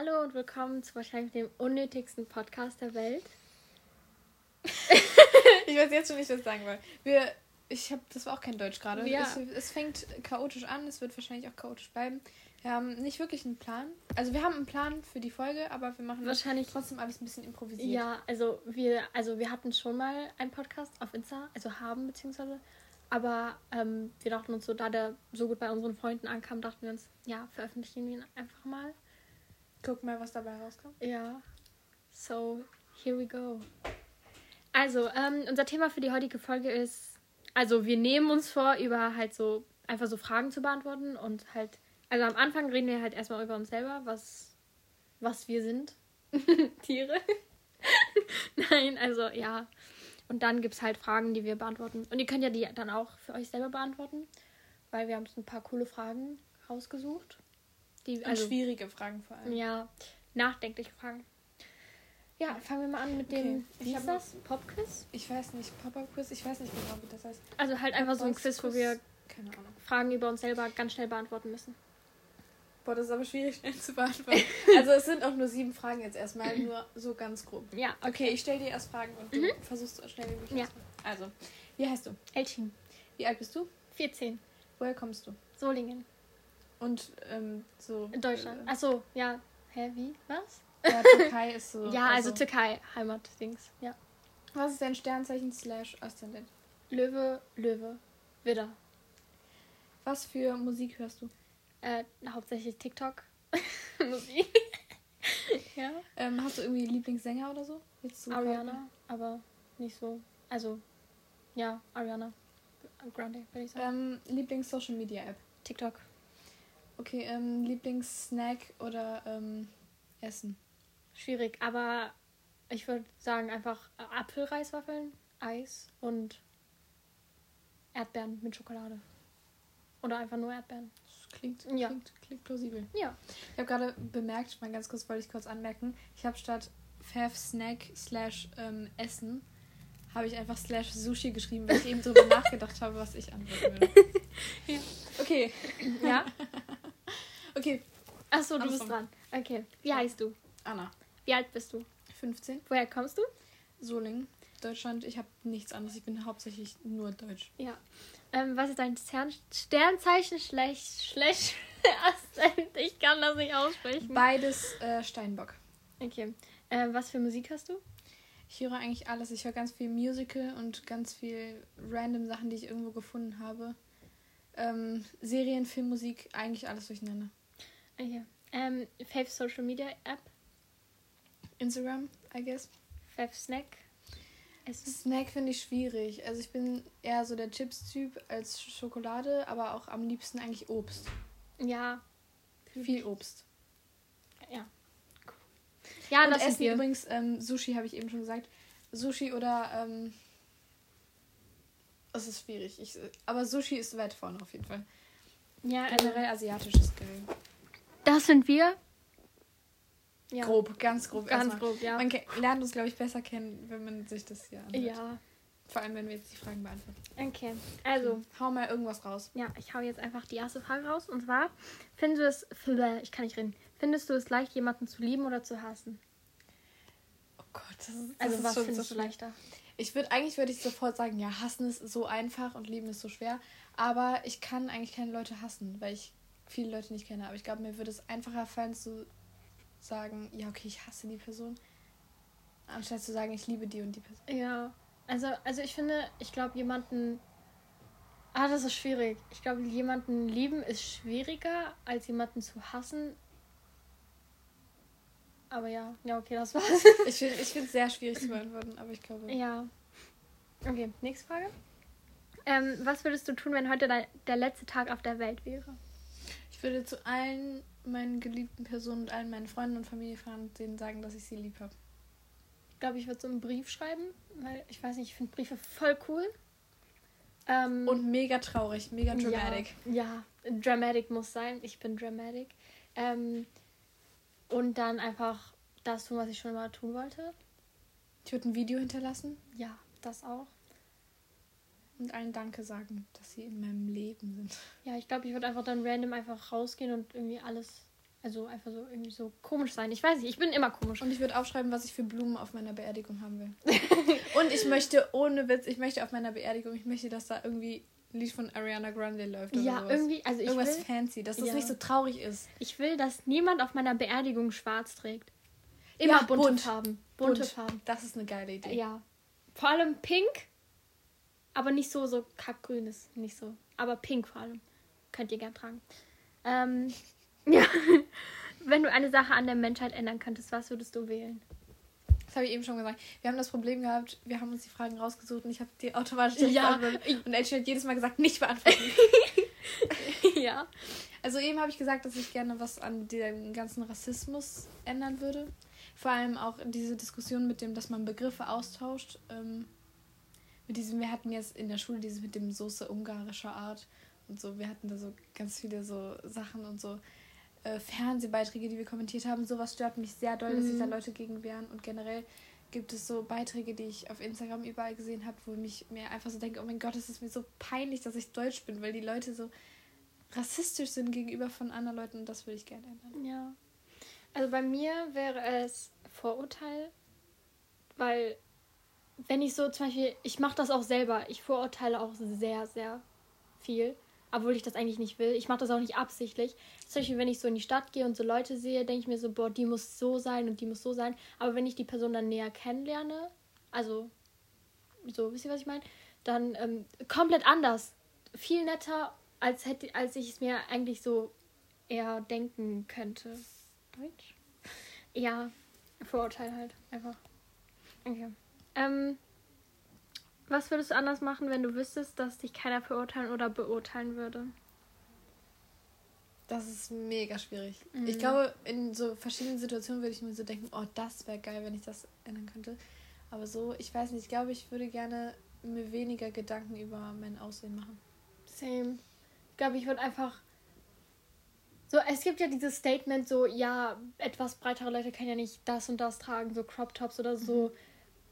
Hallo und willkommen zu wahrscheinlich dem unnötigsten Podcast der Welt. ich weiß jetzt schon nicht, was ich sagen will. Wir, ich habe, das war auch kein Deutsch gerade. Ja. Es, es fängt chaotisch an, es wird wahrscheinlich auch chaotisch bleiben. Wir haben nicht wirklich einen Plan. Also wir haben einen Plan für die Folge, aber wir machen Wahrscheinlich- trotzdem alles ein bisschen improvisiert. Ja, also wir, also wir hatten schon mal einen Podcast auf Insta, also haben beziehungsweise, aber ähm, wir dachten uns so, da der so gut bei unseren Freunden ankam, dachten wir uns, ja, veröffentlichen wir ihn einfach mal. Guck mal, was dabei rauskommt. Ja. So, here we go. Also, ähm, unser Thema für die heutige Folge ist, also wir nehmen uns vor, über halt so, einfach so Fragen zu beantworten und halt, also am Anfang reden wir halt erstmal über uns selber, was, was wir sind. Tiere. Nein, also ja. Und dann gibt es halt Fragen, die wir beantworten. Und ihr könnt ja die dann auch für euch selber beantworten, weil wir haben uns ein paar coole Fragen rausgesucht. Die, also, schwierige Fragen vor allem. ja, nachdenkliche Fragen. Ja, fangen wir mal an mit dem, Okay, wie ich ist das? Popquiz? Ich weiß nicht, Pop-Up-Quiz, ich weiß nicht genau, wie das heißt. Also halt einfach so ein Quiz, wo wir. Fragen über uns selber ganz schnell beantworten müssen. Boah, das ist aber schwierig schnell zu beantworten. also es sind auch nur sieben Fragen jetzt erstmal, nur so ganz grob. Ja, Okay, ich stelle dir erst Fragen und du versuchst so schnell wie möglich. Mhm. Ja. Also, wie heißt du? Elchin, Wie alt bist du? 14, Woher kommst du? Solingen, Und ähm, so. in Deutschland. Äh, Achso, ja. Hä, wie? Was? ja, Türkei ist so. ja, also, Türkei, Heimatdings. Ja. Was ist dein Sternzeichen slash Aszendent? Löwe, Löwe, Widder. Was für Musik hörst du? Äh, hauptsächlich TikTok. Musik. ja. Ähm, hast du irgendwie Lieblingssänger oder so? Jetzt so Ariana, aber nicht so. Also, ja, Ariana. Grande, würde ich sagen. Ähm, Lieblings-Social Media App. TikTok. Okay, ähm, Lieblings-Snack oder ähm, Essen? Schwierig, aber ich würde sagen einfach äh, Apfelreiswaffeln, Eis und Erdbeeren mit Schokolade. Oder einfach nur Erdbeeren. Das klingt, Ja. klingt, klingt plausibel. Ja. Ich habe gerade bemerkt, mal ganz kurz, wollte ich kurz anmerken, ich habe statt Fav Snack slash ähm, Essen, habe ich einfach slash Sushi geschrieben, weil ich eben drüber nachgedacht habe, was ich antworten würde. Ja. Okay, Ja? okay. Achso, du bist dran. Okay. Wie heißt du? Anna, Wie alt bist du? 15, Woher kommst du? Solingen, Deutschland. Ich habe nichts anderes, ich bin hauptsächlich nur Deutsch. Ja. Ähm, was ist dein Stern Sternzeichen? Schlecht. Schlecht. Ich kann das nicht aussprechen. Beides äh, Steinbock. Okay. Ähm, was für Musik hast du? Ich höre eigentlich alles. Ich höre ganz viel Musical und ganz viel random Sachen, die ich irgendwo gefunden habe. Ähm, Serien, Filmmusik, eigentlich alles durcheinander. Okay. Ähm, Fave Social Media App? Instagram, I guess. Fave Snack? Essen? Snack finde ich schwierig. Also ich bin eher so der Chips-Typ als Schokolade, aber auch am liebsten eigentlich Obst. Ja. Viel Obst. Ja. Ja, und das Essen wir. übrigens, ähm, Sushi habe ich eben schon gesagt. Sushi oder, ähm, es ist schwierig. Ich, aber Sushi ist weit vorne auf jeden Fall. Ja, also, Generell asiatisch ist geil. Das sind wir. Ja. Grob, ganz grob. Ganz erstmal. grob, ja. Man lernt uns, glaube ich, besser kennen, wenn man sich das hier anhört. Ja. Vor allem, wenn wir jetzt die Fragen beantworten. Okay. Also, Hau mal irgendwas raus. ja, ich hau jetzt einfach die erste Frage raus. Und zwar, findest du es. Ich kann nicht reden. Findest du es leicht, jemanden zu lieben oder zu hassen? Oh Gott, das ist, das Also, ist was schon findest so du schwer. leichter? Ich würde eigentlich würde ich sofort sagen, ja, hassen ist so einfach und lieben ist so schwer. Aber ich kann eigentlich keine Leute hassen, weil ich viele Leute nicht kenne. Aber ich glaube, mir würde es einfacher fallen zu sagen, ja, okay, ich hasse die Person, anstatt zu sagen, ich liebe die und die Person. Ja. Also, also ich finde, ich glaube, jemanden. Ah, das ist schwierig. Ich glaube, jemanden lieben ist schwieriger, als jemanden zu hassen. Aber ja, ja, okay, das war's. Ich finde es ich sehr schwierig zu beantworten, aber ich glaube. Ja. Okay, nächste Frage. Ähm, was würdest du tun, wenn heute dein, der letzte Tag auf der Welt wäre? Ich würde zu allen meinen geliebten Personen und allen meinen Freunden und Familie fahren und denen sagen, dass ich sie lieb habe. Ich glaube, ich würde so einen Brief schreiben, weil ich weiß nicht, ich finde Briefe voll cool. Ähm, Und mega traurig, mega dramatic. Ja, ja, dramatic muss sein. Ich bin dramatic. Ähm, und dann einfach das tun, was ich schon immer tun wollte. Ich würde ein Video hinterlassen Ja, das auch. Und allen Danke sagen, dass sie in meinem Leben sind. Ja, ich glaube, ich würde einfach dann random einfach rausgehen und irgendwie alles Also einfach so irgendwie so komisch sein. Ich weiß nicht, ich bin immer komisch. Und ich würde aufschreiben, was ich für Blumen auf meiner Beerdigung haben will. und ich möchte, ohne Witz, ich möchte auf meiner Beerdigung, ich möchte, dass da irgendwie ein Lied von Ariana Grande läuft. Oder ja, sowas. irgendwie, also ich Irgendwas will, fancy, dass das Ja. nicht so traurig ist. ich will, dass niemand auf meiner Beerdigung schwarz trägt. Immer Ja, bunte bunt. Farben. Bunte Bunt. Farben. Das ist eine geile Idee. Ja. Vor allem pink, aber nicht so, so kackgrün ist nicht so. Aber pink vor allem. Könnt ihr gern tragen. Ähm, ja. Wenn du eine Sache an der Menschheit ändern könntest, was würdest du wählen? Das habe ich eben schon gesagt. Wir haben das Problem gehabt, wir haben uns die Fragen rausgesucht und ich habe die automatisch Ja. Und Elchi hat jedes Mal gesagt, nicht beantworten. ja. Also eben habe ich gesagt, dass ich gerne was an dem ganzen Rassismus ändern würde. Vor allem auch diese Diskussion mit dem, dass man Begriffe austauscht. Ähm, mit diesem, wir hatten jetzt in der Schule dieses mit dem Soße ungarischer Art und so. Wir hatten da so ganz viele so Sachen und so äh, Fernsehbeiträge, die wir kommentiert haben. Sowas stört mich sehr doll, dass sich da Mhm. Leute gegen wehren. Und generell gibt es so Beiträge, die ich auf Instagram überall gesehen habe, wo ich mir einfach so denke, oh mein Gott, es ist mir so peinlich, dass ich deutsch bin, weil die Leute so rassistisch sind gegenüber von anderen Leuten und das würde ich gerne ändern. Ja. Also bei mir wäre es Vorurteil, weil wenn ich so zum Beispiel, ich mache das auch selber, ich verurteile auch sehr, sehr viel, obwohl ich das eigentlich nicht will. Ich mache das auch nicht absichtlich. Zum Beispiel, wenn ich so in die Stadt gehe und so Leute sehe, denke ich mir so, boah, die muss so sein und die muss so sein. Aber wenn ich die Person dann näher kennenlerne, also so, wisst ihr, was ich meine? Dann ähm, komplett anders. Viel netter, als, hätte, als ich es mir eigentlich so eher denken könnte. Deutsch? Ja, Vorurteil halt, einfach. Okay. Ähm, was würdest du anders machen, wenn du wüsstest, dass dich keiner verurteilen oder beurteilen würde? Das ist mega schwierig. Mhm. Ich glaube, in so verschiedenen Situationen würde ich mir so denken, oh, das wäre geil, wenn ich das ändern könnte. Aber so, ich weiß nicht, ich glaube, ich würde gerne mir weniger Gedanken über mein Aussehen machen. Same. Ich glaube, ich würde einfach. So, es gibt ja dieses Statement, so, ja, etwas breitere Leute können ja nicht das und das tragen, so Crop Tops oder so.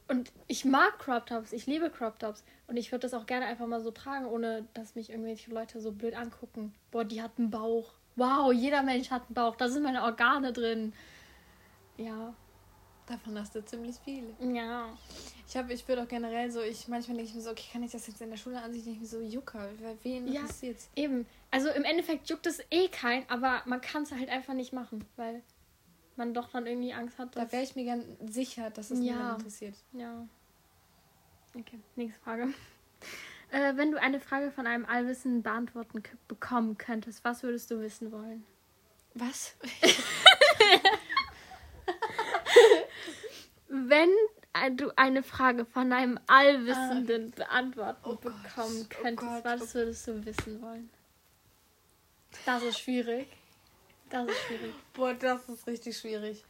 Und ich mag Crop Tops, ich liebe Crop Tops. Und ich würde das auch gerne einfach mal so tragen, ohne dass mich irgendwelche Leute so blöd angucken. Boah, die hat einen Bauch. Wow, jeder Mensch hat einen Bauch. Da sind meine Organe drin. Ja. Davon hast du ziemlich viele. Ja. Ich habe, ich würde auch generell so, ich manchmal denke ich mir so, okay, kann ich das jetzt in der Schule an sich nicht so jucker? Wer- Wen Ja. interessiert's? Eben. Also im Endeffekt juckt es eh kein, aber man kann es halt einfach nicht machen, weil man doch dann irgendwie Angst hat. Da wäre ich mir gern sicher, dass es Ja. interessiert. Ja. Okay, nächste Frage. Äh, wenn du eine Frage von einem Allwissenden beantworten bekommen könntest, was würdest du wissen wollen? Was? Wenn du eine Frage von einem Allwissenden beantworten Oh Gott, bekommen oh könntest, Gott, was würdest du wissen wollen? Das ist schwierig. Das ist schwierig. Boah, das ist richtig schwierig.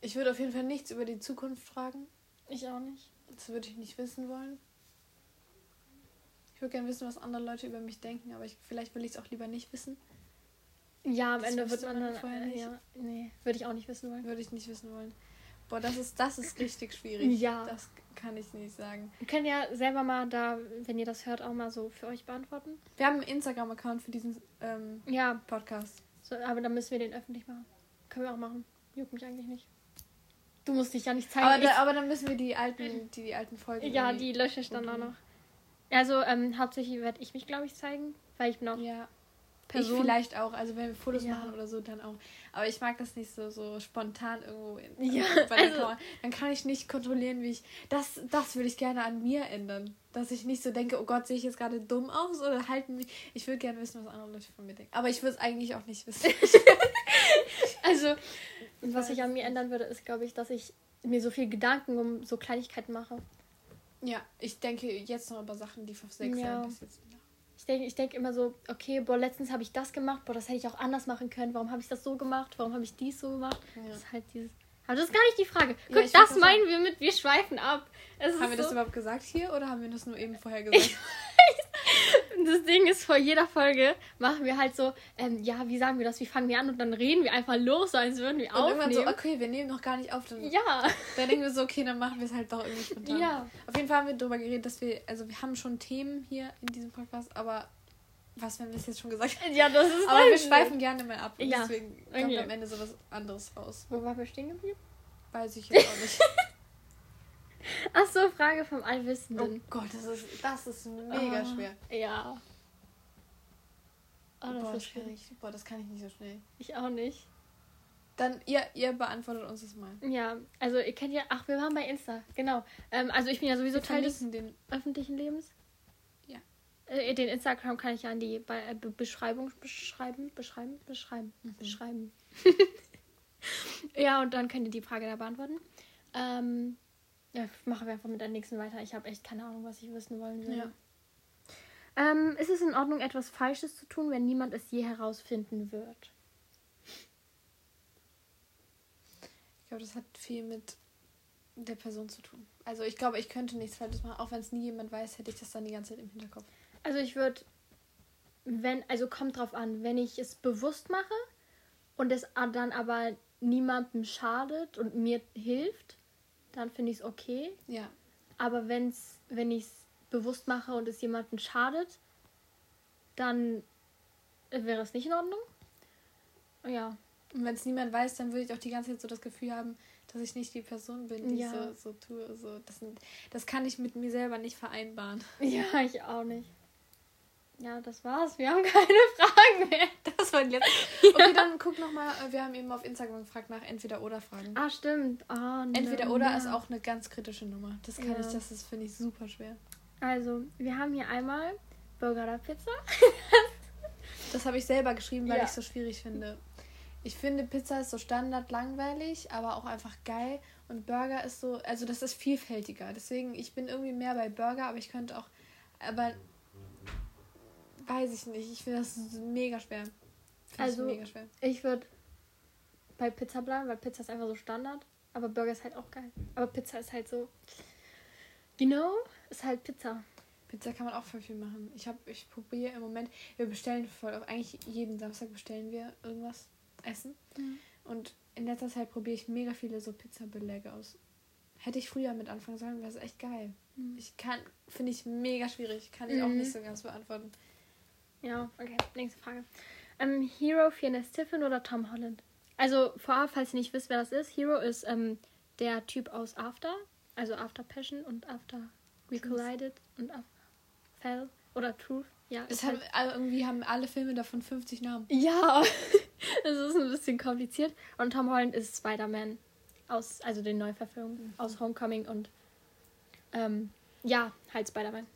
Ich würde auf jeden Fall nichts über die Zukunft fragen. Ich auch nicht. Das würde ich nicht wissen wollen. Ich würde gerne wissen, was andere Leute über mich denken, aber ich, vielleicht will ich es auch lieber nicht wissen. Ja, am Das Ende wird man dann. vorher Äh, nicht. ja, nee, würde ich auch nicht wissen wollen. Würde ich nicht wissen wollen. Boah, das ist, das ist richtig schwierig. Ja. Das kann ich nicht sagen. Ihr könnt ja selber mal da, wenn ihr das hört, auch mal so für euch beantworten. Wir haben einen Instagram-Account für diesen ähm, Ja, Podcast. So, aber dann müssen wir den öffentlich machen. Können wir auch machen. Juckt mich eigentlich nicht. Du musst dich ja nicht zeigen. Aber, da, aber dann müssen wir die alten, die, die alten Folgen. ja, irgendwie- die lösche ich dann auch Okay. noch. Also, ähm, hauptsächlich werde ich mich, glaube ich, zeigen, weil ich bin auch Ja. Person. Ich vielleicht auch, also wenn wir Fotos Ja. machen oder so, dann auch. Aber ich mag das nicht so, so spontan irgendwo in, Ja, also- Kamera. Dann kann ich nicht kontrollieren, wie ich. Das, das würde ich gerne an mir ändern. Dass ich nicht so denke, oh Gott, sehe ich jetzt gerade dumm aus oder halten mich. Ich würde gerne wissen, was andere Leute von mir denken. Aber ich würde es eigentlich auch nicht wissen. Also, was ich an mir ändern würde, ist, glaube ich, dass ich mir so viel Gedanken um so Kleinigkeiten mache. ja, ich denke jetzt noch über Sachen, die vor sechs Ja. Jahren bis jetzt. Ich denke ich denk immer so, okay, boah, letztens habe ich das gemacht, boah, das hätte ich auch anders machen können. Warum habe ich das so gemacht? Warum habe ich dies so gemacht? Ja. Das ist halt dieses. Aber das ist gar nicht die Frage. Ja, Guck, ich das meinen wir mit, wir schweifen ab. Es Haben wir das so, überhaupt gesagt hier oder haben wir das nur eben vorher gesagt? Das Ding ist, vor jeder Folge machen wir halt so, ähm, ja, wie sagen wir das? Wie fangen wir an? Und dann reden wir einfach los, so als würden wir Und irgendwann aufnehmen. so, okay, wir nehmen noch gar nicht auf. Dann, Ja. dann denken wir so, okay, dann machen wir es halt doch irgendwie spontan. Ja. Auf jeden Fall haben wir darüber geredet, dass wir, also wir haben schon Themen hier in diesem Podcast, aber Was, wenn wir es jetzt schon gesagt haben? Ja, das ist Aber wir schweifen gerne mal ab. Ja, Deswegen kommt okay. am Ende sowas anderes raus. Wo waren wir stehen geblieben? Weiß ich jetzt auch nicht. Ach so, Frage vom oh Allwissenden. Gott, das ist, das ist mega Ah, schwer. Ja. Oh, das Boah, ist schwierig. schwierig. Boah, das kann ich nicht so schnell. Ich auch nicht. Dann, ihr, ihr beantwortet uns das mal. Ja, also ihr kennt ja, ach, wir waren bei Insta, genau. Ähm, also ich bin ja sowieso Wir Teil des den. öffentlichen Lebens. Ja. Äh, den Instagram kann ich ja in die Be äh, Be Beschreibung beschreiben, beschreiben, beschreiben, Mhm. beschreiben. ja, und dann könnt ihr die Frage da beantworten. Ähm, ja, machen wir einfach mit der nächsten weiter. Ich habe echt keine Ahnung, was ich wissen wollen würde. Ja. Ähm, ist es in Ordnung, etwas Falsches zu tun, wenn niemand es je herausfinden wird? Ich glaube, das hat viel mit der Person zu tun. Also ich glaube, ich könnte nichts Falsches machen. Auch wenn es nie jemand weiß, hätte ich das dann die ganze Zeit im Hinterkopf. Also ich würde, wenn, also kommt drauf an, wenn ich es bewusst mache und es dann aber niemandem schadet und mir hilft, dann finde ich es okay. Ja. Aber wenn's, wenn ich es bewusst mache und es jemandem schadet, dann wäre es nicht in Ordnung. Ja. Und wenn es niemand weiß, dann würde ich auch die ganze Zeit so das Gefühl haben, dass ich nicht die Person bin, die Ja. so, so tue. So, das, das kann ich mit mir selber nicht vereinbaren. Ja, ich auch nicht. Ja, das war's. Wir haben keine Fragen mehr. Das war jetzt. Okay, dann guck nochmal. Wir haben eben auf Instagram gefragt nach Entweder-Oder-Fragen. Ah, stimmt. Ah, Entweder-Oder ne. ist auch eine ganz kritische Nummer. Das kann Ja. ich, das ist, finde ich, super schwer. Also, wir haben hier einmal Burger oder Pizza. Das habe ich selber geschrieben, weil Ja. ich es so schwierig finde. Ich finde, Pizza ist so standard langweilig, aber auch einfach geil. Und Burger ist so, also das ist vielfältiger. Deswegen, ich bin irgendwie mehr bei Burger, aber ich könnte auch, aber weiß ich nicht. Ich finde das mega schwer. Find Also- ich. Ich würde bei Pizza bleiben, weil Pizza ist einfach so Standard. Aber Burger ist halt auch geil. Aber Pizza ist halt so. You know? Ist halt Pizza. Pizza kann man auch voll viel machen. Ich habe, ich probiere im Moment, wir bestellen voll, eigentlich jeden Samstag bestellen wir irgendwas essen. Mhm. Und in letzter Zeit probiere ich mega viele so Pizzabeläge aus. Hätte ich früher mit anfangen sollen, wäre es echt geil. Mhm. Ich kann, finde ich mega schwierig. Kann ich auch Mhm. nicht so ganz beantworten. Ja, okay. Nächste Frage. Ähm, Hero, Fiona Stiffen oder Tom Holland? Also, vorab, falls ihr nicht wisst, wer das ist, Hero ist ähm, der Typ aus After. Also After Passion und After We. Collided und After Fell oder Truth. Ja, Es haben, halt irgendwie haben alle Filme davon 50 Namen. Ja, es ist ein bisschen kompliziert. Und Tom Holland ist Spider-Man aus, also den Neuverfilmungen aus Homecoming und ähm, ja, halt Spider-Man.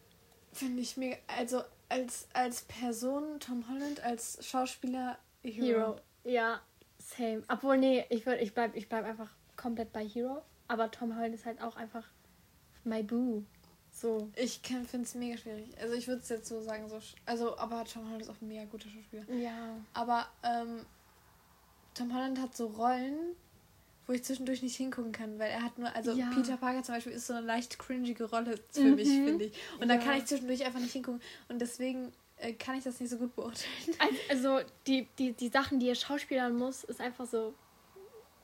Finde ich mega. Also als, als Person Tom Holland, als Schauspieler Hero. Hero. Ja, same. Obwohl, nee, ich würd, ich bleib, ich bleib einfach komplett bei Hero. Aber Tom Holland ist halt auch einfach my boo. So. Ich finde es mega schwierig. Also ich würde es jetzt so sagen, so, also aber Tom Holland ist auch ein mega guter Schauspieler. Ja. Aber ähm, Tom Holland hat so Rollen, wo ich zwischendurch nicht hingucken kann, weil er hat nur, also Ja. Peter Parker zum Beispiel ist so eine leicht cringige Rolle für Mhm. mich, finde ich. Und da Ja. kann ich zwischendurch einfach nicht hingucken. Und deswegen äh, kann ich das nicht so gut beurteilen. Also, die, die, die Sachen, die er schauspielern muss, ist einfach so.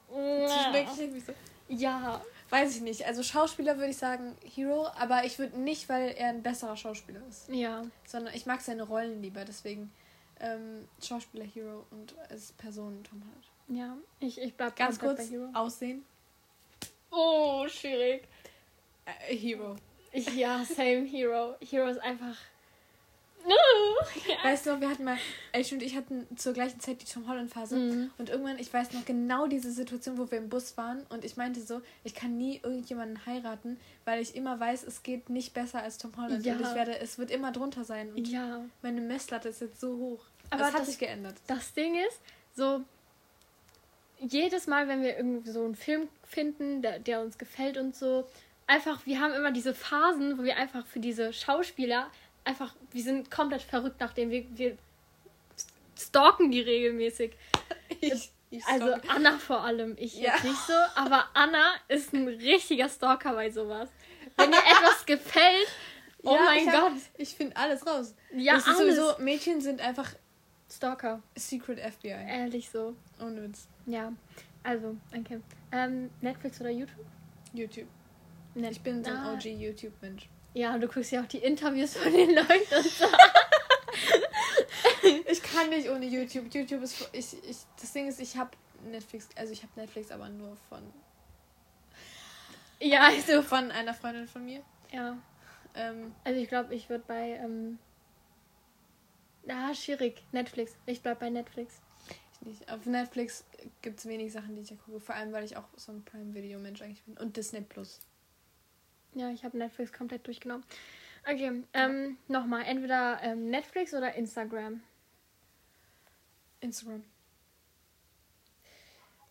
So, Ja. weiß ich nicht. Also Schauspieler würde ich sagen Hero, aber ich würde nicht, weil er ein besserer Schauspieler ist. Ja. Sondern ich mag seine Rollen lieber, deswegen ähm, Schauspieler Hero und als Person Tom Holland. Ja. Ich, ich bleib Ganz kurz, bei Hero. Aussehen. Oh, schwierig. Äh, Hero. Ja, same Hero. Hero ist einfach. Weißt du wir hatten mal, Elch und ich hatten zur gleichen Zeit die Tom Holland Phase. Mhm. Und irgendwann, ich weiß noch genau diese Situation, wo wir im Bus waren. Und ich meinte so, ich kann nie irgendjemanden heiraten, weil ich immer weiß, es geht nicht besser als Tom Holland. Ja. Und ich werde, es wird immer drunter sein. Und Ja. meine Messlatte ist jetzt so hoch. Aber das hat das- sich geändert. Das Ding ist, so. Jedes Mal, wenn wir irgendwie so einen Film finden, der, der uns gefällt und so, einfach, wir haben immer diese Phasen, wo wir einfach für diese Schauspieler einfach, wir sind komplett verrückt, nachdem wir, wir stalken die regelmäßig. Ich, ich Also sorry. Anna vor allem, ich Ja. jetzt nicht so, aber Anna ist ein richtiger Stalker bei sowas. Wenn ihr etwas gefällt, oh Ja, mein ich hab- Gott, Ich finde alles raus. ja, das ist alles. sowieso, Mädchen sind einfach Stalker, Secret FBI. ehrlich so. Ohne Witz. Ja, also, okay. Ähm, Netflix oder YouTube? YouTube. Net Ich bin so ein Ah, OG YouTube-Mensch. Ja, und du guckst ja auch die Interviews von den Leuten und so. ich kann nicht ohne YouTube. YouTube ist. Ich, ich, das Ding ist, ich habe Netflix. Also, ich habe Netflix, aber nur von. Ja, also. Von einer Freundin von mir. Ja. Ähm, Also ich glaube, ich würde bei. Ähm, ah, schwierig. Netflix. Ich bleib bei Netflix. Ich nicht. Auf Netflix gibt es wenig Sachen, die ich ja gucke. Vor allem, weil ich auch so ein Prime-Video-Mensch eigentlich bin. Und Disney Plus. Ja, ich habe Netflix komplett durchgenommen. Okay, ähm, nochmal. Entweder ähm, Netflix oder Instagram. Instagram.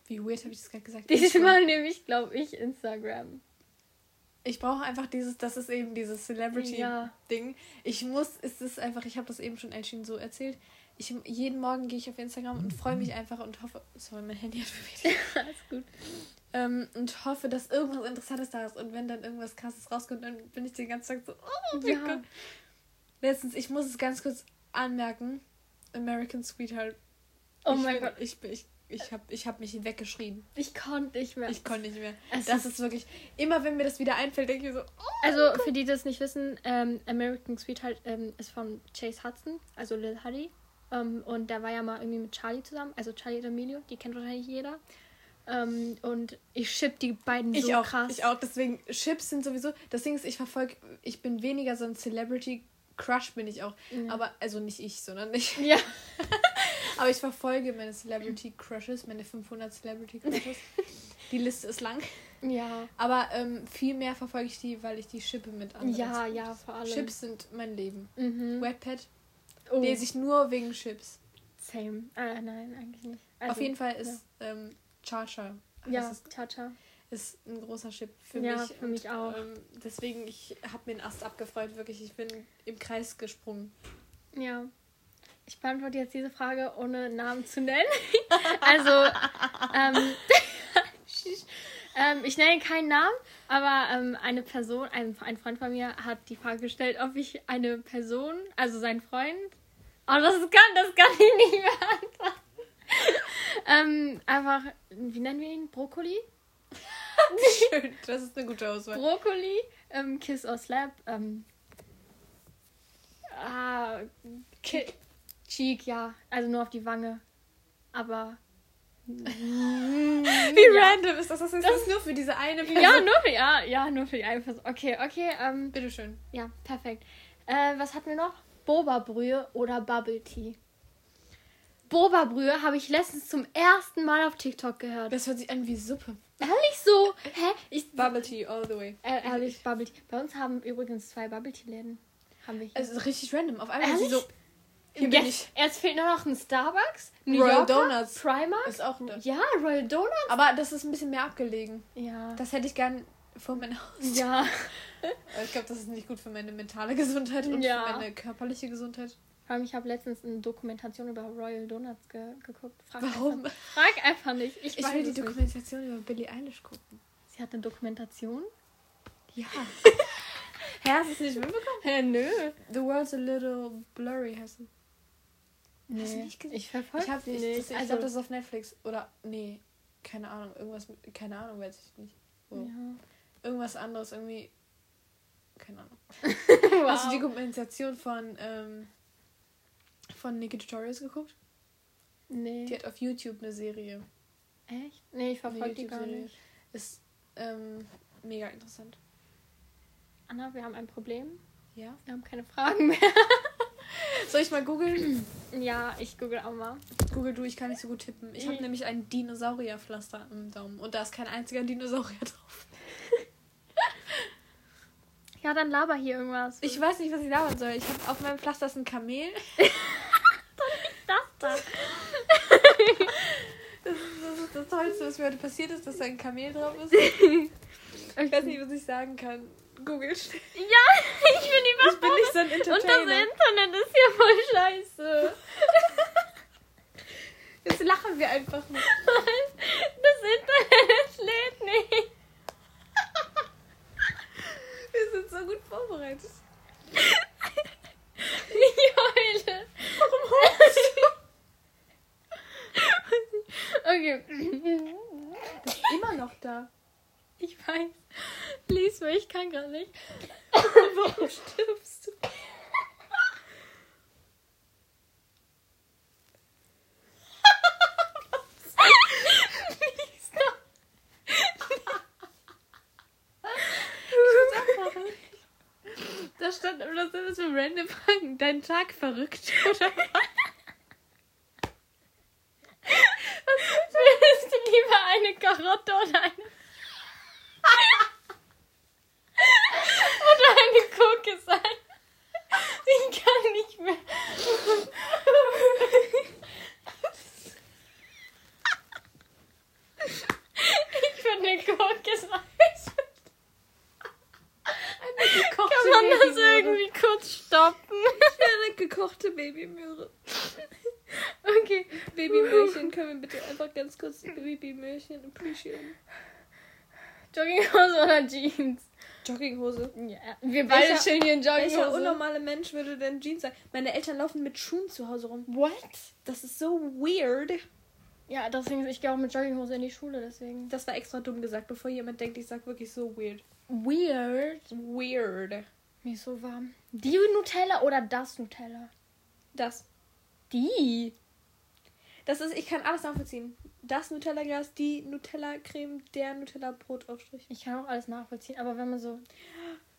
Wie weird habe ich das gerade gesagt? Diesmal nehme ich, glaube ich, Instagram. Ich brauche einfach dieses, das ist eben dieses Celebrity-Ding. Ja. Ich muss, es ist einfach, ich habe das eben schon Elchin so erzählt. Ich, jeden Morgen gehe ich auf Instagram und freue mich einfach und hoffe. Sorry, mein Handy hat bewegt. Alles gut. ähm, und hoffe, dass irgendwas Interessantes da ist. Und wenn dann irgendwas krasses rauskommt, dann bin ich den ganzen Tag so, oh mein Ja. Gott. Letztens, ich muss es ganz kurz anmerken. American Sweetheart. Oh ich mein bin- Gott. Ich, bin- ich, ich habe ich hab mich weggeschrien. Ich konnte nicht mehr. Ich konnte nicht mehr. Es Das ist- wirklich, immer wenn mir das wieder einfällt, denke ich mir so, oh. Also, für die, die das nicht wissen, ähm, American Sweetheart ähm, ist von Chase Hudson, also Lil Huddy. Ähm, und der war ja mal irgendwie mit Charlie zusammen, also Charlie D'Amelio, die kennt wahrscheinlich jeder. Ähm, und ich ship die beiden Ich so auch, krass. ich auch. Deswegen, Chips sind sowieso. Das Ding ist, ich verfolge, ich bin weniger so ein Celebrity-Crush, bin ich auch. Ja. Aber, also nicht ich, sondern ich. Ja. Aber ich verfolge meine Celebrity-Crushes, meine 500 Celebrity-Crushes. die Liste ist lang. Ja. Aber ähm, viel mehr verfolge ich die, weil ich die shippe mit anderen. Ja, ja, vor allem. Chips sind mein Leben. Mhm. Wetpad Oh, lese ich nur wegen Chips. same. Äh, nein, eigentlich nicht. Auf Also, jeden Fall ist ähm, Charcha. Ja, Das ist, ein großer Chip für Ja, mich. für mich auch. Ähm, deswegen, ich habe mir einen Ast abgefreut, wirklich. Ich bin im Kreis gesprungen. Ja. Ich beantworte jetzt diese Frage, ohne Namen zu nennen. also, ähm, ähm, ich nenne keinen Namen, aber ähm, eine Person, ein, ein Freund von mir hat die Frage gestellt, ob ich eine Person, also sein Freund, oh, das kann, das kann ich nicht beantworten. ähm, einfach, wie nennen wir ihn? Brokkoli? Schön, das ist eine gute Auswahl. Brokkoli, ähm, Kiss or Slap, ähm, ah, Ki Cheek, ja, also nur auf die Wange. Aber. Wie ja. random ist das? Das ist, das ist nur für diese eine Person. Ja, nur für, ja, ja, nur für die eine Person. Okay, okay, ähm, Bitteschön. ja, perfekt. Äh, was hatten wir noch? Boba-Brühe oder Bubble Tea? Boba-Brühe habe ich letztens zum ersten Mal auf TikTok gehört. Das hört sich an wie Suppe. Ehrlich so? Hä? Ich, Bubble Tea all the way. äh, ehrlich, Bubble Tea. Bei uns haben übrigens zwei Bubble Tea-Läden. Haben wir hier. Es ist richtig random. Auf einmal ist sie Ehrlich? so. Hier bin Jetzt, jetzt fehlt nur noch ein Starbucks, New Royal Yorker, Donuts. Primark. Ist auch da. Ja, Royal Donuts. Aber das ist ein bisschen mehr abgelegen. Ja. Das hätte ich gern vor meinem Haus. Ja. Ich glaube, das ist nicht gut für meine mentale Gesundheit und Ja. für meine körperliche Gesundheit. Vor allem, ich habe letztens eine Dokumentation über Royal Donuts ge geguckt. Frag Warum? Einfach, frag einfach nicht. Ich, Ich will die es nicht. Dokumentation über Billie Eilish gucken. Sie hat eine Dokumentation? Ja. Hä, hast du es nicht mitbekommen? Hä, nö. The world's a little blurry heißt es. Nee, Hast du nicht gesehen? ich verfolge Ich, ich, nicht. das, ich also, glaube, das ist auf Netflix. Oder, nee, keine Ahnung. Irgendwas, mit- keine Ahnung, weiß ich nicht. Wo. ja. Irgendwas anderes, irgendwie. Keine Ahnung. wow. Du die Dokumentation von, ähm, von Nikki Tutorials geguckt? Nee. Die hat auf YouTube eine Serie. Echt? Nee, ich verfolge die gar nicht. Ist ähm, mega interessant. Anna, wir haben ein Problem. Ja. Wir haben keine Fragen mehr. Soll ich mal googeln? ja, ich google auch mal. Google du, ich kann nicht so gut tippen. Ich habe Ich- nämlich ein Dinosaurierpflaster im Daumen und da ist kein einziger Dinosaurier drauf. Ja, dann laber hier irgendwas. Ich weiß nicht, was ich labern soll. Ich habe auf meinem Pflaster ist ein Kamel. das da. Das ist, das ist das Tollste, was mir heute passiert ist, dass da ein Kamel drauf ist. Ich weiß nicht, was ich sagen kann. Google schnell. Ja, ich bin die Ich bin nicht so ein Und das Entertainer. Internet ist hier voll scheiße. Jetzt lachen wir einfach nur. Das Internet lädt nicht. Wir sind so gut vorbereitet. Ich heule. Warum holst Okay. du? Ist immer noch da. Ich weiß. Lies mir, ich kann gar nicht. Warum stirbst du? verstanden, aber das sind so random Fragen. Dein Tag verrückt, oder was? Was willst du lieber eine Karotte oder eine... oder eine Gurke sein? Ich kann nicht mehr. Ich würde eine Gurke sein. Eine gekochte Kann man das Babymöhre. irgendwie kurz stoppen? Eine gekochte Babymöhre. Okay. Babymöhrchen, können wir bitte einfach ganz kurz Appreciaten? Jogginghose oder Jeans? Jogginghose. Ja, wir beide Welcher- chillen hier in Welcher Jogginghose. unnormale Mensch würde denn Jeans sagen? Meine Eltern laufen mit Schuhen zu Hause rum. What? Das ist so weird. Ja, deswegen, ich gehe auch mit Jogginghose in die Schule, deswegen. Das war extra dumm gesagt, bevor jemand denkt, ich sag wirklich so weird. Weird. Weird. Mir ist so warm. Die Nutella oder das Nutella? Das. Die. Das ist, ich kann alles nachvollziehen. Das Nutella-Glas, die Nutella-Creme, der Nutella-Brotaufstrich. Ich kann auch alles nachvollziehen, aber wenn man so.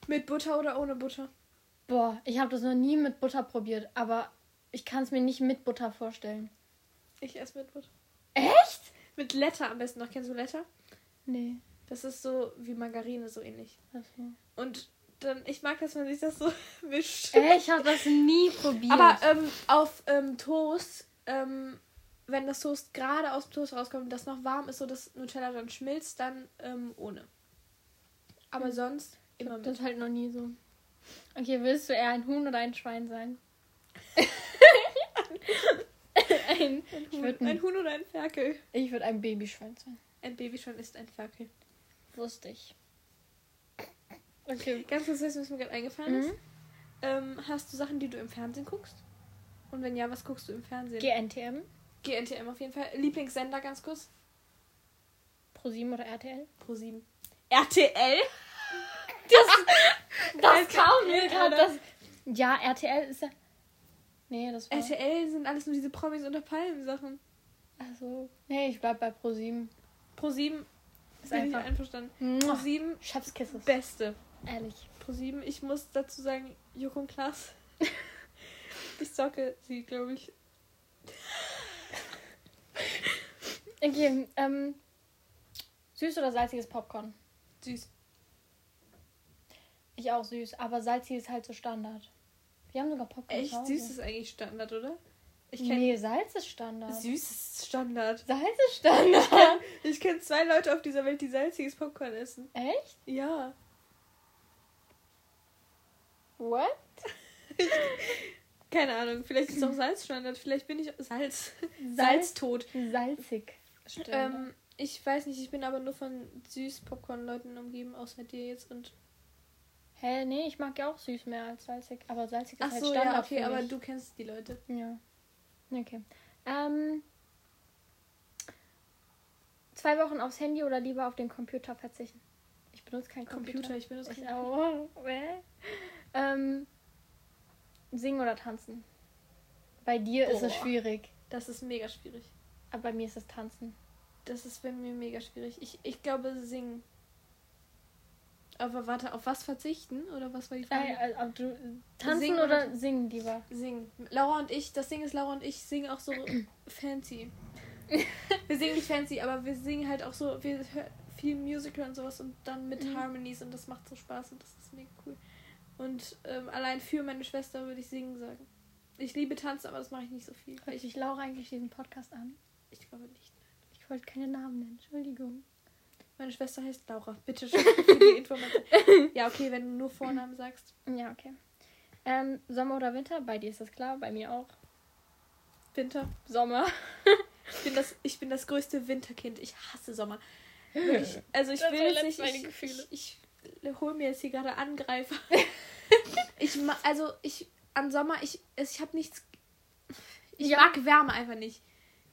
Mit Butter oder ohne Butter? Boah, ich habe das noch nie mit Butter probiert, aber ich kann es mir nicht mit Butter vorstellen. Ich esse mit Butter. Echt? Mit Letter am besten noch. Kennst du Letter? Nee. Das ist so wie Margarine, so ähnlich. Also. Und dann, ich mag, dass man sich das so mischt. Ey, ich habe das nie probiert. Aber ähm, auf ähm, Toast, ähm, wenn das Toast gerade aus dem Toast rauskommt und das noch warm ist, so dass Nutella dann schmilzt, dann ähm, ohne. Aber Hm. sonst immer mit. das halt noch nie so. Okay, willst du eher ein Huhn oder ein Schwein sein? ein, ich würde ein ein, Huhn oder ein Ferkel. ich würd ein Babyschwein sein. Ein Babyschwein ist ein Ferkel. Wusste ich. Okay. Ganz kurz, was mir gerade eingefallen ist. Mhm. Ähm, hast du Sachen, die du im Fernsehen guckst? Und wenn ja, was guckst du im Fernsehen? GNTM, GNTM auf jeden Fall. Lieblingssender ganz kurz? Pro7 oder RTL? Pro 7. RTL? Das, das kam mir gerade. ja, RTL ist ja. Nee, das war. RTL sind alles nur diese Promis unter Palmen Sachen. Also, nee, ich bleib bei Pro7. Pro 7 Ist bin ich einfach. einverstanden. Pro Mua. 7 Schatzkisses. beste. Ehrlich. Pro 7, ich muss dazu sagen, Joko und Klaas. ich zocke sie, glaube ich. Okay, ähm. Süß oder salziges Popcorn? Süß. Ich auch süß, aber salzig ist halt so Standard. Wir haben sogar Popcorn. Echt süß ist eigentlich Standard, oder? Ich kenne Nee, Salz ist Standard. süß ist Standard. Salz ist Standard. Ich kenne zwei Leute auf dieser Welt, die salziges Popcorn essen. Echt? Ja. What? Keine Ahnung, vielleicht ist auch Salz Standard, vielleicht bin ich Salz. Salz- Salztot. Salzig. Stimmt. Ähm, ich weiß nicht, ich bin aber nur von süß Popcorn-Leuten umgeben, außer dir jetzt und. Hä, nee, ich mag ja auch süß mehr als salzig. Aber salzig ist Ach halt so, Standard ja, okay, aber du kennst die Leute. Ja. Okay. Ähm, zwei Wochen aufs Handy oder lieber auf den Computer verzichten? Ich benutze keinen Computer. Computer, ich benutze keinen auch. Hä? ähm, singen oder tanzen? Bei dir ist es schwierig. Das ist mega schwierig. Aber bei mir ist es tanzen. Das ist bei mir mega schwierig. Ich, ich glaube, singen. Aber warte, auf was verzichten? Oder was war die Frage? Äh, äh, aber du, tanzen Singen oder, oder- singen lieber? Singen. Laura und ich, das Ding ist, Laura und ich singen auch so fancy. Wir singen nicht fancy, aber wir singen halt auch so, wir hören viel Musical und sowas und dann mit Mhm. Harmonies und das macht so Spaß und das ist mega cool. Und ähm, allein für meine Schwester würde ich singen sagen. Ich liebe Tanzen, aber das mache ich nicht so viel. Hört sich Laura eigentlich diesen Podcast an? Ich glaube nicht. Ich wollte keine Namen nennen, Entschuldigung. Meine Schwester heißt Laura. Bitte schön für die Information. Ja, okay, wenn du nur Vornamen sagst. Ja, okay. Ähm, Sommer oder Winter? Bei dir ist das klar, bei mir auch. Winter. Sommer. Ich bin das, ich bin das größte Winterkind. Ich hasse Sommer. Wirklich. Also ich Das will jetzt nicht. meine Ich, Gefühle. ich, ich hole mir jetzt hier gerade Angreifer. ich also ich an Sommer ich ich habe nichts. Ich Ja. mag Wärme einfach nicht.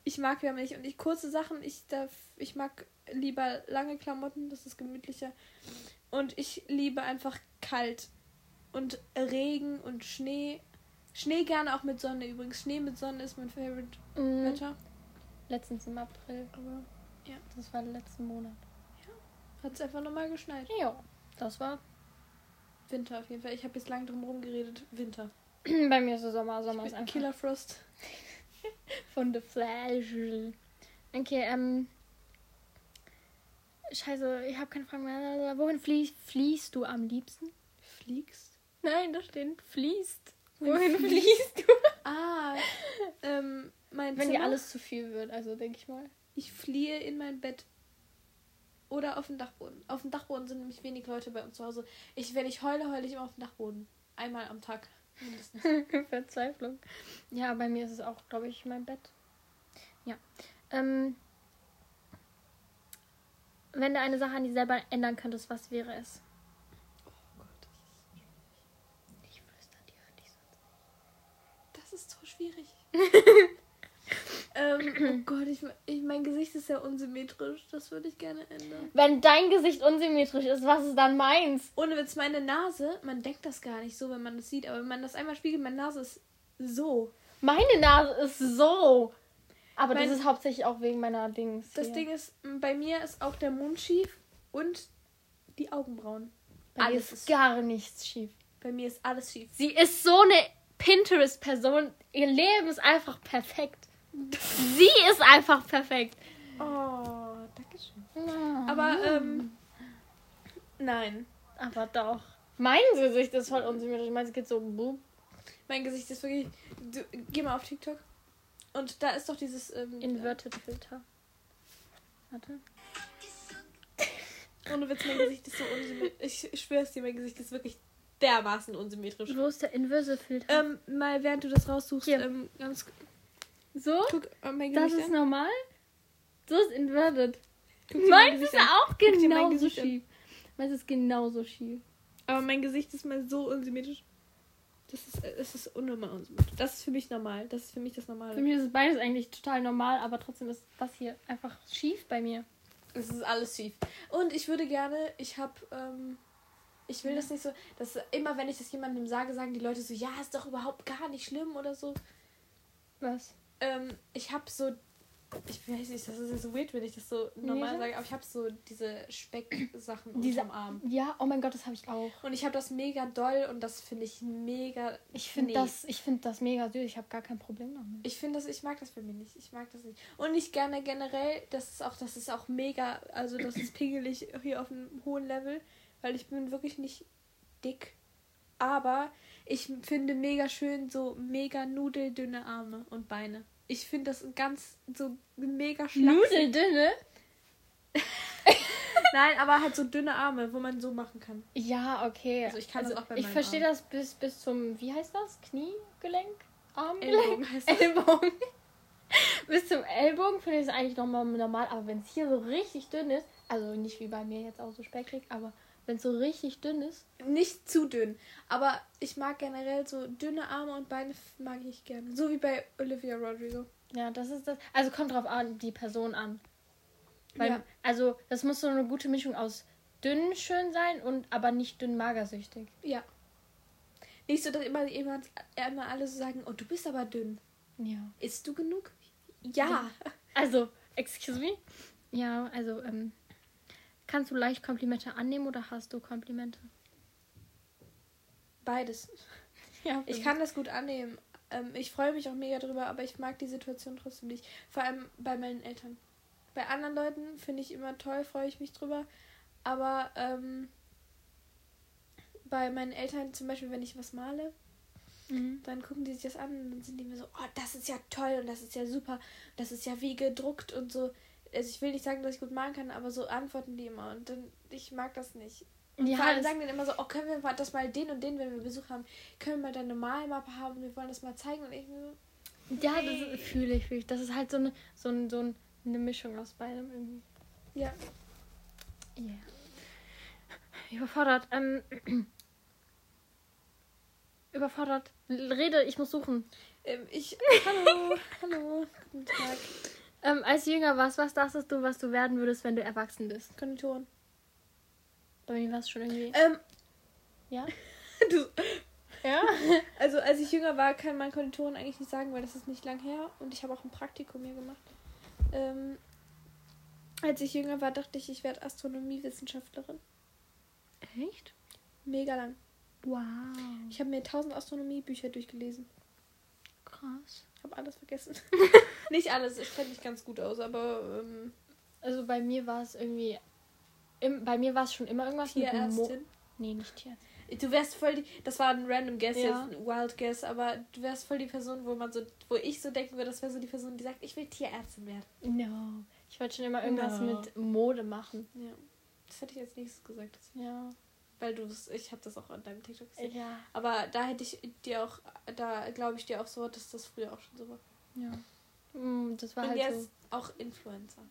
Ich mag Wärme nicht und ich kurze Sachen. Ich darf, ich mag lieber lange Klamotten. Das ist gemütlicher. Und ich liebe einfach kalt und Regen und Schnee. Schnee gerne auch mit Sonne übrigens. Schnee mit Sonne ist mein Favorite Mhm. Wetter. Letztens im April, aber. Ja. Das war der letzte Monat. Hat es einfach nochmal geschneit. Ja, das war. Winter auf jeden Fall. Ich habe jetzt lange drum herum geredet. Winter. Bei mir ist es Sommer. Sommer ist einfach. Killer Frost. Von The Flash. Okay, ähm. Scheiße, ich habe keine Frage mehr. Wohin flieh fließt du am liebsten? Fliegst? Nein, da steht fließt. Wohin fließt du? Ah, ähm, mein Wenn Zimmer. dir alles zu viel wird, also denke ich mal. Ich fliehe in mein Bett. Oder auf den Dachboden. Auf dem Dachboden sind nämlich wenig Leute bei uns zu Hause. Ich, wenn ich heule, heule ich immer auf dem Dachboden. Einmal am Tag. Mindestens. Verzweiflung. Ja, bei mir ist es auch, glaube ich, mein Bett. Ja. Ähm, wenn du eine Sache an dir selber ändern könntest, was wäre es? Oh Gott, Ich flüster dir an das ist so schwierig. Ähm, oh Gott, ich, ich, mein Gesicht ist ja unsymmetrisch. Das würde ich gerne ändern. Wenn dein Gesicht unsymmetrisch ist, was ist dann meins? Ohne Witz, meine Nase, man denkt das gar nicht so, wenn man das sieht, aber wenn man das einmal spiegelt, meine Nase ist so. Meine Nase ist so. Aber Mein- das ist hauptsächlich auch wegen meiner Dings. Das hier. Ding ist, bei mir ist auch der Mund schief und die Augenbrauen. bei mir alles ist ist- gar nichts schief. Bei mir ist alles schief. Sie ist so eine Pinterest-Person. Ihr Leben ist einfach perfekt. Sie ist einfach perfekt. Oh, danke schön. Aber, ähm, nein. Aber doch. Mein Gesicht ist voll unsymmetrisch. Meins geht so. boop. Mein Gesicht ist wirklich. Du, geh mal auf TikTok. Und da ist doch dieses. Ähm, Inverted Filter. Warte. Ohne Witz, mein Gesicht ist so unsymmetrisch. Ich schwör's dir, mein Gesicht ist wirklich dermaßen unsymmetrisch. Wo ist der Inverted Filter? Ähm, mal während du das raussuchst, ähm, ganz. So? Guck mein Das ist an. normal? So ist inverted. Guck Meins ist an. auch genauso schief. Meins ist genauso schief. Aber mein Gesicht ist mal so unsymmetrisch. Das ist, äh, das ist unnormal unsymmetrisch. Das ist für mich normal. Das ist für mich das Normale. Für mich ist beides eigentlich total normal, aber trotzdem ist das hier einfach schief bei mir. Es ist alles schief. Und ich würde gerne, ich habe, ähm, ich will das nicht so, dass immer wenn ich das jemandem sage, sagen die Leute so, ja, ist doch überhaupt gar nicht schlimm oder so. Was? Ähm, ich habe so, ich weiß nicht, das ist ja so weird, wenn ich das so normal Nee. sage, aber ich habe so diese Specksachen Diese unterm Arm. Ja, oh mein Gott, das habe ich auch. Und ich habe das mega doll und das finde ich mega. Ich finde nee. das, ich finde das mega süß. Ich habe gar kein Problem damit. Ich finde das, ich mag das bei mir nicht. Ich mag das nicht. Und ich gerne generell, das ist auch, das ist auch mega, also das ist pingelig hier auf einem hohen Level, weil ich bin wirklich nicht dick. Aber ich finde mega schön so mega nudeldünne Arme und Beine. Ich finde das ganz so mega schlaksig. Nudeldünne? Nein, aber halt so dünne Arme, wo man so machen kann. Ja, okay. Also ich kann das auch bei Ich verstehe das bis, bis zum, wie heißt das? Kniegelenk? Armgelenk? Ellbogen heißt das. Ellbogen. bis zum Ellbogen finde ich es eigentlich nochmal normal, aber wenn es hier so richtig dünn ist, also nicht wie bei mir jetzt auch so speckig, aber wenn es so richtig dünn ist, Nicht zu dünn. Aber ich mag generell so dünne Arme und Beine mag ich gerne. So wie bei Olivia Rodrigo. ja, das ist das. Also kommt drauf an, die Person an. Weil, Ja. also, das muss so eine gute Mischung aus dünn schön sein und aber nicht dünn magersüchtig. Ja. Nicht so, dass immer jemand, immer alle so sagen, oh, du bist aber dünn. Ja. Isst du genug? Ja. Also, excuse me? Ja, also, ähm, kannst du leicht Komplimente annehmen oder hast du Komplimente? Beides. Ja, Ich kann das gut annehmen. Ähm, ich freue mich auch mega drüber, aber ich mag die Situation trotzdem nicht. Vor allem bei meinen Eltern. Bei anderen Leuten finde ich immer toll, freue ich mich drüber. Aber ähm, bei meinen Eltern zum Beispiel, wenn ich was male, Mhm. dann gucken die sich das an und dann sind die mir so, oh, das ist ja toll und das ist ja super, das ist ja wie gedruckt und so. Also ich will nicht sagen, dass ich gut malen kann, aber so antworten die immer und dann, ich mag das nicht. Und Ja, vor allem sagen dann immer so, oh, können wir mal das mal den und den, wenn wir Besuch haben, können wir mal deine Malmappe haben wir wollen das mal zeigen und ich so, Ja, das fühle ich, fühle ich. Das ist halt so eine, so, ein, so ein, eine Mischung aus beidem irgendwie. ja. Yeah. Überfordert. Ähm, überfordert. Rede, ich muss suchen. Ähm, ich, hallo, hallo, guten Tag. Ähm, als du jünger warst, was dachtest du, was du werden würdest, wenn du erwachsen bist? Konditoren. Bei mir war es schon irgendwie. Ähm, Ja? du, Ja? also als ich jünger war, kann man Konditoren eigentlich nicht sagen, weil das ist nicht lang her und ich habe auch ein Praktikum hier gemacht. Ähm, als ich jünger war, dachte ich, ich werde Astronomiewissenschaftlerin. Echt? Mega lang. Wow. Ich habe mir tausend Astronomiebücher durchgelesen. Krass. Habe alles vergessen. nicht alles, ich kenne mich ganz gut aus, aber ähm, Also bei mir war es irgendwie. Im, bei mir war es schon immer irgendwas mit Mo Tierärztin. Nee, nicht Tierärztin. Du wärst voll die, das war ein random Guess, Ja. jetzt ein Wild Guess, aber du wärst voll die Person, wo man so, wo ich so denken würde, das wäre so die Person, die sagt, ich will Tierärztin werden. No. Ich wollte schon immer irgendwas No. mit Mode machen. Ja. Das hätte ich als nächstes gesagt. Ja. Weil du, ich habe das auch an deinem TikTok gesehen. Ja. Aber da hätte ich dir auch, da glaube ich dir auch so, dass das früher auch schon so war. Ja. Mm, Das war Und halt jetzt so. auch Influencer.